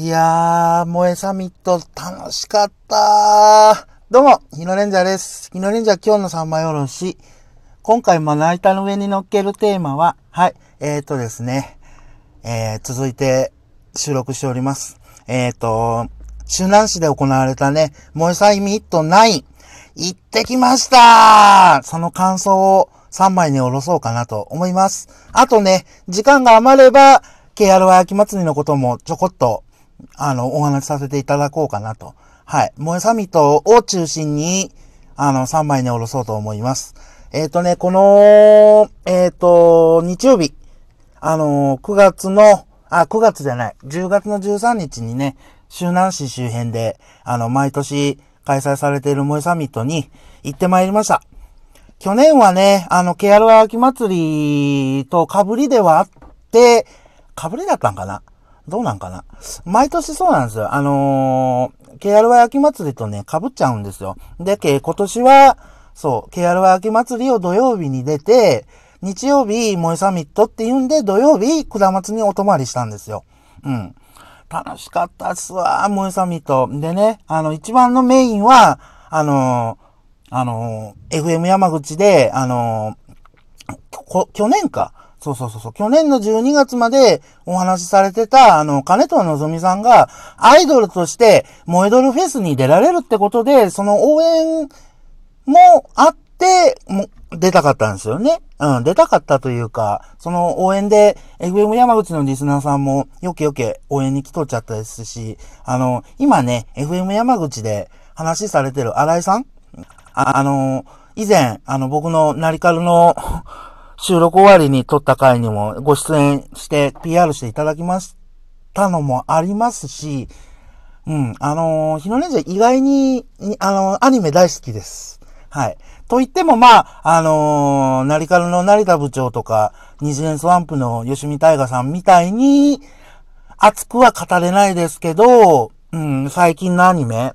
いやー、萌えサミット楽しかったどうも、日野レンジャーです。日野レンジャー今日の三枚おろし。今回まな板の上に乗っけるテーマは、はい、えーとですね、えー、続いて収録しております。えーと、中南市で行われたね、萌えサミット9、行ってきましたその感想を3枚におろそうかなと思います。あとね、時間が余れば、KRY 秋祭りのこともちょこっとあの、お話しさせていただこうかなと。はい。萌えサミットを中心に、あの、3枚におろそうと思います。えっ、ー、とね、この、えっ、ー、と、日曜日、あの、9月の、あ、9月じゃない、10月の13日にね、周南市周辺で、あの、毎年開催されている萌えサミットに行ってまいりました。去年はね、あの、ケアル秋祭りと被りではあって、被りだったんかなどうなんかな？毎年そうなんですよ。あのー、KRY 秋祭りとね、被っちゃうんですよ。で、今年は、そう、KRY 秋祭りを土曜日に出て、日曜日、萌えサミットって言うんで、土曜日、下松にお泊まりしたんですよ。うん。楽しかったっすわ、萌えサミット。でね、あの、一番のメインは、あのー、あのー、FM 山口で、あのー去年か。そうそうそう。去年の12月までお話しされてた、あの、金藤のぞみさんが、アイドルとして、モエドルフェスに出られるってことで、その応援もあって、も、出たかったんですよね。うん、出たかったというか、その応援で、FM 山口のリスナーさんも、よけよけ応援に来とっちゃったですし、あの、今ね、FM 山口で話されてる新井さん？あの、以前、あの、僕のナリカルの収録終わりに撮った回にもご出演して PR していただきましたのもありますし、うん、あのー、日野レンジャー意外に、あのー、アニメ大好きです。はい。と言っても、まあ、あのー、ナリカルの成田部長とか、二次元スワンプの吉見大河さんみたいに、熱くは語れないですけど、うん、最近のアニメ、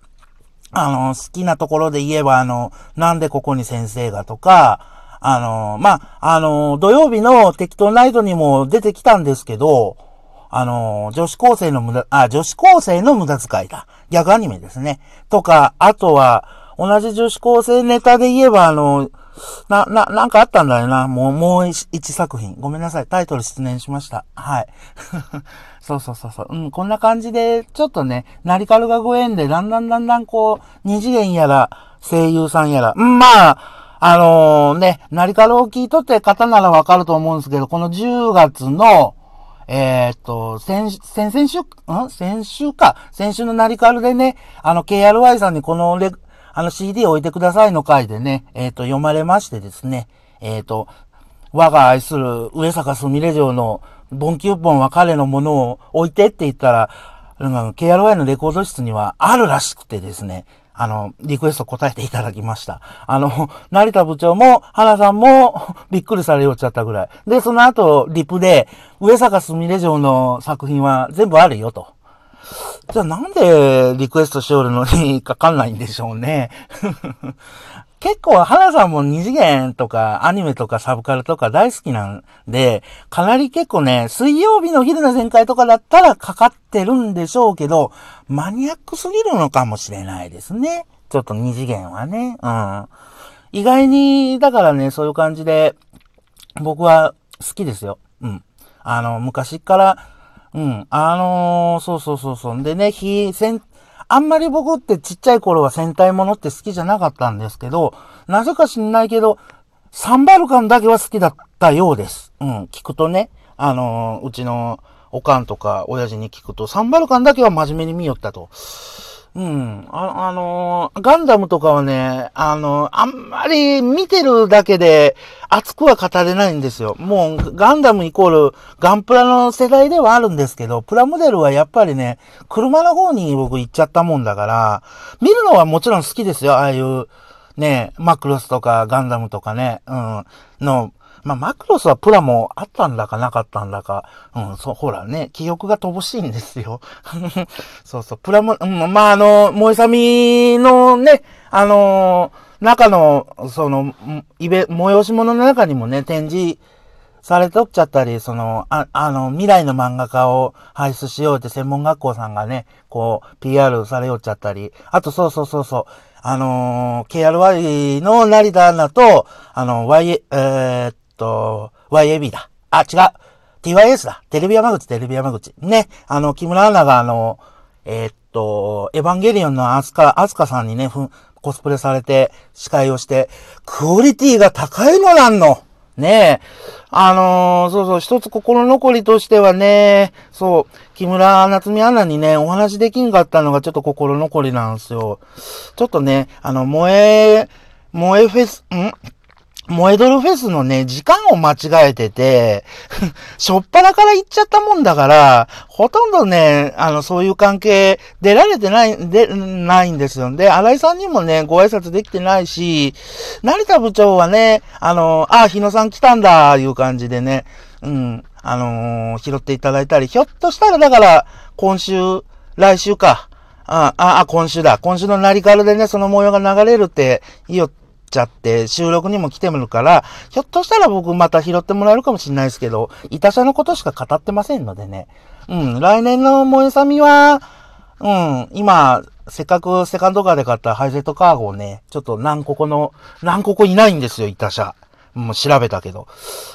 あの、好きなところで言えば、あの、なんでここに先生がとか、あの、まあ、あの、土曜日の適当ナイトにも出てきたんですけど、あの、女子高生の無駄、あ、女子高生の無駄遣いだ。逆アニメですね。とか、あとは、同じ女子高生ネタで言えば、あの、な、な、なんかあったんだよな。もう、もう一作品。ごめんなさい。タイトル失念しました。はい。そうそうそうそう。うん、こんな感じで、ちょっとね、ナリカルがご縁で、だんだんだんだんこう、二次元やら、声優さんやら、うん、まあ、あのー、ね、ナリカルを聞いとって方ならわかると思うんですけど、この10月の、えー、っと、先、先々週、ん？先週か。先週のナリカルでね、あの、KRY さんにこのレ、あの CD 置いてくださいの回でね、えー、っと、読まれましてですね、え、っと、我が愛する上坂すみれ城のボンキューポンは彼のものを置いてって言ったら、KRY のレコード室にはあるらしくてですね、あの、リクエスト答えていただきました。あの、成田部長も、原さんも、びっくりされよっちゃったぐらい。で、その後、リプで、上坂すみれ城の作品は全部あるよと。じゃあなんでリクエストしおるのにかかんないんでしょうね。結構、花さんも二次元とか、アニメとかサブカルとか大好きなんで、かなり結構ね、水曜日の昼の全開とかだったらかかってるんでしょうけど、マニアックすぎるのかもしれないですね。ちょっと二次元はね。うん。意外に、だからね、そういう感じで、僕は好きですよ。うん。あの、昔から、うん。あのー、そうそうそうそう。でね、非戦、あんまり僕ってちっちゃい頃は戦隊ものって好きじゃなかったんですけど、なぜか知んないけど、サンバルカンだけは好きだったようです。うん、聞くとね、あのー、うちのおかんとか親父に聞くと、サンバルカンだけは真面目に見よったと。うん。あ、あのー、ガンダムとかはね、あのー、あんまり見てるだけで熱くは語れないんですよ。もう、ガンダムイコールガンプラの世代ではあるんですけど、プラモデルはやっぱりね、車の方に僕行っちゃったもんだから、見るのはもちろん好きですよ。ああいう、ね、マクロスとかガンダムとかね、うん、の、まあ、マクロスはプラもあったんだかなかったんだか。うん、そう、ほらね、記憶が乏しいんですよ。そうそう、プラも、うん、まあ、あの、萌えさみのね、あの中の、その、イベ、催し物の中にもね、展示されとっちゃったり、その、あ、あの、未来の漫画家を輩出しようって専門学校さんがね、こう、PR されよっちゃったり、あとそうそうそうそう、あのー、KRY の成田アナと、あの、Y、えー、っと、YAB だ。あ、違う。TYS だ。テレビ山口、テレビ山口。ね。あの、木村アナがあの、えー、っと、エヴァンゲリオンのアスカ、アスカさんにね、ふん、コスプレされて、司会をして、クオリティが高いのなんの。ねえ。あのー、そうそう、一つ心残りとしてはね、そう、木村夏美アナにね、お話できんかったのがちょっと心残りなんですよ。ちょっとね、あの、萌え、萌えフェス、ん？萌えドルフェスのね、時間を間違えてて、しょっぱなから行っちゃったもんだから、ほとんどね、あの、そういう関係出られてない、で、ないんですよ。で、新井さんにもね、ご挨拶できてないし、成田部長はね、あの、あ、日野さん来たんだ、いう感じでね、うん、あのー、拾っていただいたり、ひょっとしたらだから、今週、来週か、あ、あ、今週だ。今週の成カルでね、その模様が流れるって言いよちゃって、収録にも来てるから、ひょっとしたら僕また拾ってもらえるかもしれないですけど、いた社のことしか語ってませんのでね。うん、来年の萌えさみは、うん、今、せっかくセカンドカーで買ったハイゼットカーゴをね、ちょっと何個この、何個こいないんですよ、いた社。もう調べたけど。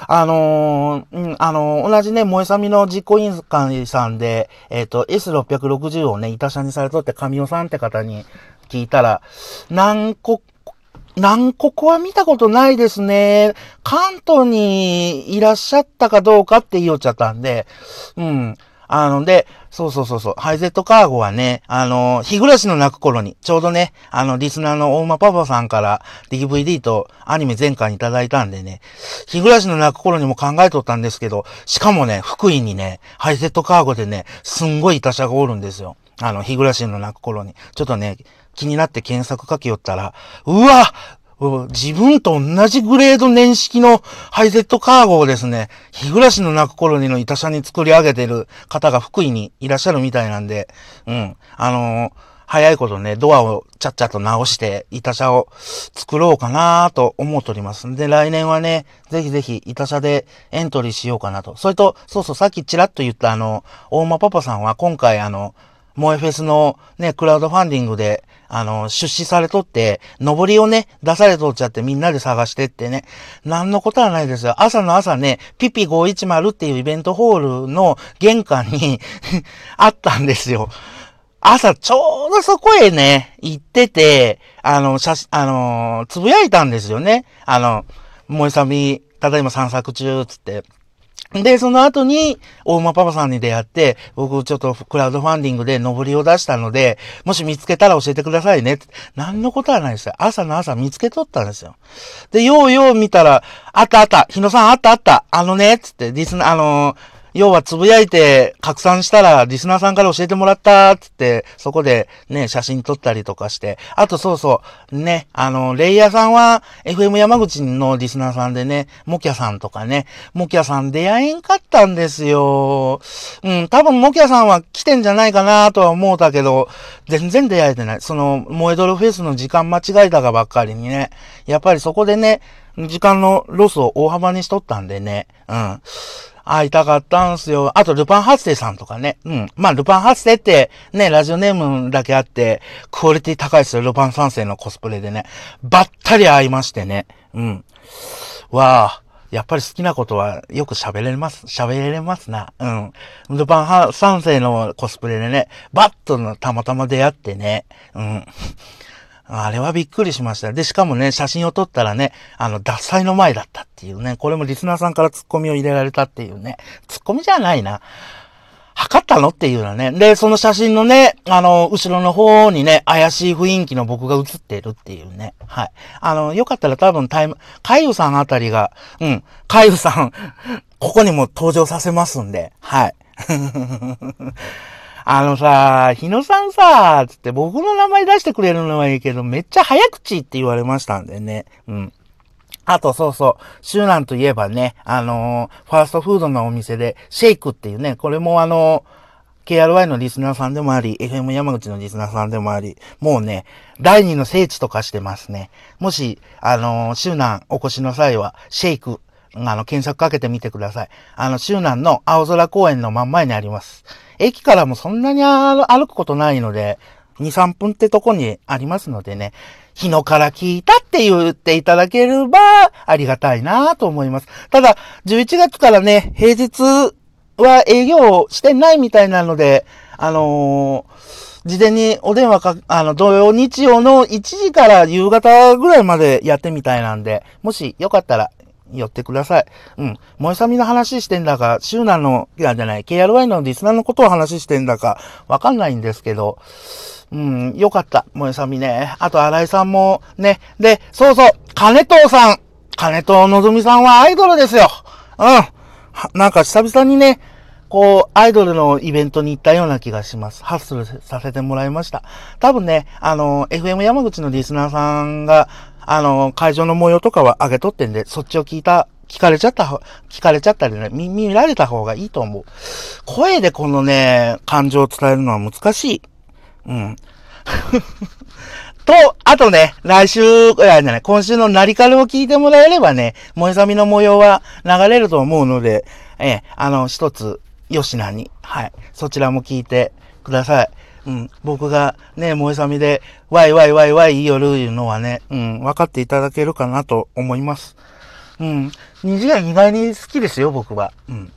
あのー、うん、あのー、同じね、萌えさみの実行委員会さんで、えっ、ー、と、S660 をね、いた社にされとって、神尾さんって方に聞いたら、何個南国は見たことないですね。関東にいらっしゃったかどうかって言おっちゃったんで、うん。あの、で、そうそうそうそう、ハイゼットカーゴはね、あの、日暮らしの泣く頃に、ちょうどね、あの、リスナーの大馬パパさんから DVD とアニメ全巻いただいたんでね、日暮らしの泣く頃にも考えとったんですけど、しかもね、福井にね、ハイゼットカーゴでね、すんごい他者がおるんですよ。あの、日暮らしの泣く頃に。ちょっとね、気になって検索書きよったら、うわ自分と同じグレード年式のハイゼットカーゴをですね、日暮らしの泣く頃にの板車に作り上げてる方が福井にいらっしゃるみたいなんで、うん。あのー、早いことね、ドアをちゃっちゃと直して、板車を作ろうかなと思っておりますん。で、来年はね、ぜひぜひ板車でエントリーしようかなと。それと、そうそう、さっきちらっと言ったあの、大間パパさんは今回あの、モエフェスのね、クラウドファンディングで、あの、出資されとって、上りをね、出されとっちゃってみんなで探してってね、なんのことはないですよ。朝の朝ね、ピピ510っていうイベントホールの玄関に あったんですよ。朝ちょうどそこへね、行ってて、あの、写真、あの、つぶやいたんですよね。あの、萌えさみ、ただいま散策中、つって。で、その後に、大間パパさんに出会って、僕ちょっとクラウドファンディングで上りを出したので、もし見つけたら教えてくださいね。何のことはないですよ。朝の朝見つけとったんですよ。で、ようよう見たら、あったあった、日野さんあったあった、あのね、つって、リスナー、あのー要はつぶやいて拡散したら、リスナーさんから教えてもらったつって、そこでね、写真撮ったりとかして。あとそうそう、ね、あの、レイヤーさんは FM 山口のリスナーさんでね、モキャさんとかね、モキャさん出会えんかったんですよ。うん、多分モキャさんは来てんじゃないかなとは思うたけど、全然出会えてない。その、萌えドルフェスの時間間違えたがばっかりにね、やっぱりそこでね、時間のロスを大幅にしとったんでね、うん。会いたかったんすよ。あと、ルパン発生さんとかね。うん。まあ、ルパン発生って、ね、ラジオネームだけあって、クオリティ高いですよ。ルパン三世のコスプレでね。ばったり会いましてね。うん。わあ。やっぱり好きなことはよく喋れます、喋れますな。うん。ルパン三世のコスプレでね、バッとたまたま出会ってね。うん。あれはびっくりしました。で、しかもね、写真を撮ったらね、あの、脱菜の前だったっていうね、これもリスナーさんからツッコミを入れられたっていうね、ツッコミじゃないな。測ったのっていうのはね。で、その写真のね、あの、後ろの方にね、怪しい雰囲気の僕が写ってるっていうね。はい。あの、よかったら多分タイム、カイウさんあたりが、うん、カイウさん、ここにも登場させますんで、はい。あのさ、日野さんさ、つって僕の名前出してくれるのはいいけど、めっちゃ早口って言われましたんでね。うん。あと、そうそう、シューナンといえばね、あのー、ファーストフードのお店で、シェイクっていうね、これもあのー、KRY のリスナーさんでもあり、FM 山口のリスナーさんでもあり、もうね、第二の聖地とかしてますね。もし、あのー、シューナンお越しの際は、シェイク、あの、検索かけてみてください。あの、周南の青空公園の真ん前にあります。駅からもそんなに歩くことないので、2、3分ってとこにありますのでね、日野から聞いたって言っていただければありがたいなと思います。ただ、11月からね、平日は営業してないみたいなので、あのー、事前にお電話か、あの、土曜日曜の1時から夕方ぐらいまでやってみたいなんで、もしよかったら寄ってください。うん。萌えさみの話してんだか、シューナの、いやじゃない、KRY のリスナーのことを話してんだか、わかんないんですけど、うん、よかった。萌えさみね。あと、新井さんも、ね。で、そうそう、金藤さん。金藤のぞみさんはアイドルですよ。うん。なんか久々にね、こう、アイドルのイベントに行ったような気がします。ハッスルさせてもらいました。多分ね、あの、FM 山口のリスナーさんが、あの、会場の模様とかは上げとってんで、そっちを聞いた、聞かれちゃった、聞かれちゃったりね、見、見られた方がいいと思う。声でこのね、感情を伝えるのは難しい。うん。と、あとね、来週、いや、ね、今週のナリカルを聞いてもらえればね、萌えさみの模様は流れると思うので、ええ、あの、一つ、よしなに、はい、そちらも聞いてください。うん、僕がね、萌えさみで、ワイワイワイワイ言いよるいうのはね、うん、分かっていただけるかなと思います。うん、二次元意外に好きですよ、僕は。うん。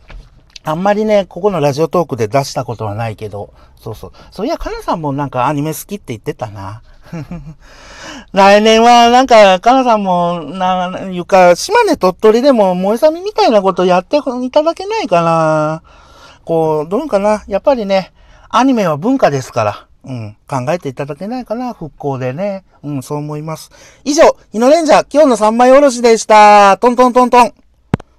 あんまりね、ここのラジオトークで出したことはないけど、そうそう。そういや、かなさんもなんかアニメ好きって言ってたな。来年はなんか、かなさんも、な、いうか、島根鳥取でも萌えさみみたいなことやっていただけないかな。こう、どうかな。やっぱりね、アニメは文化ですから。うん。考えていただけないかな。復興でね。うん、そう思います。以上、日野レンジャー、今日の三枚おろしでした。トントントントン。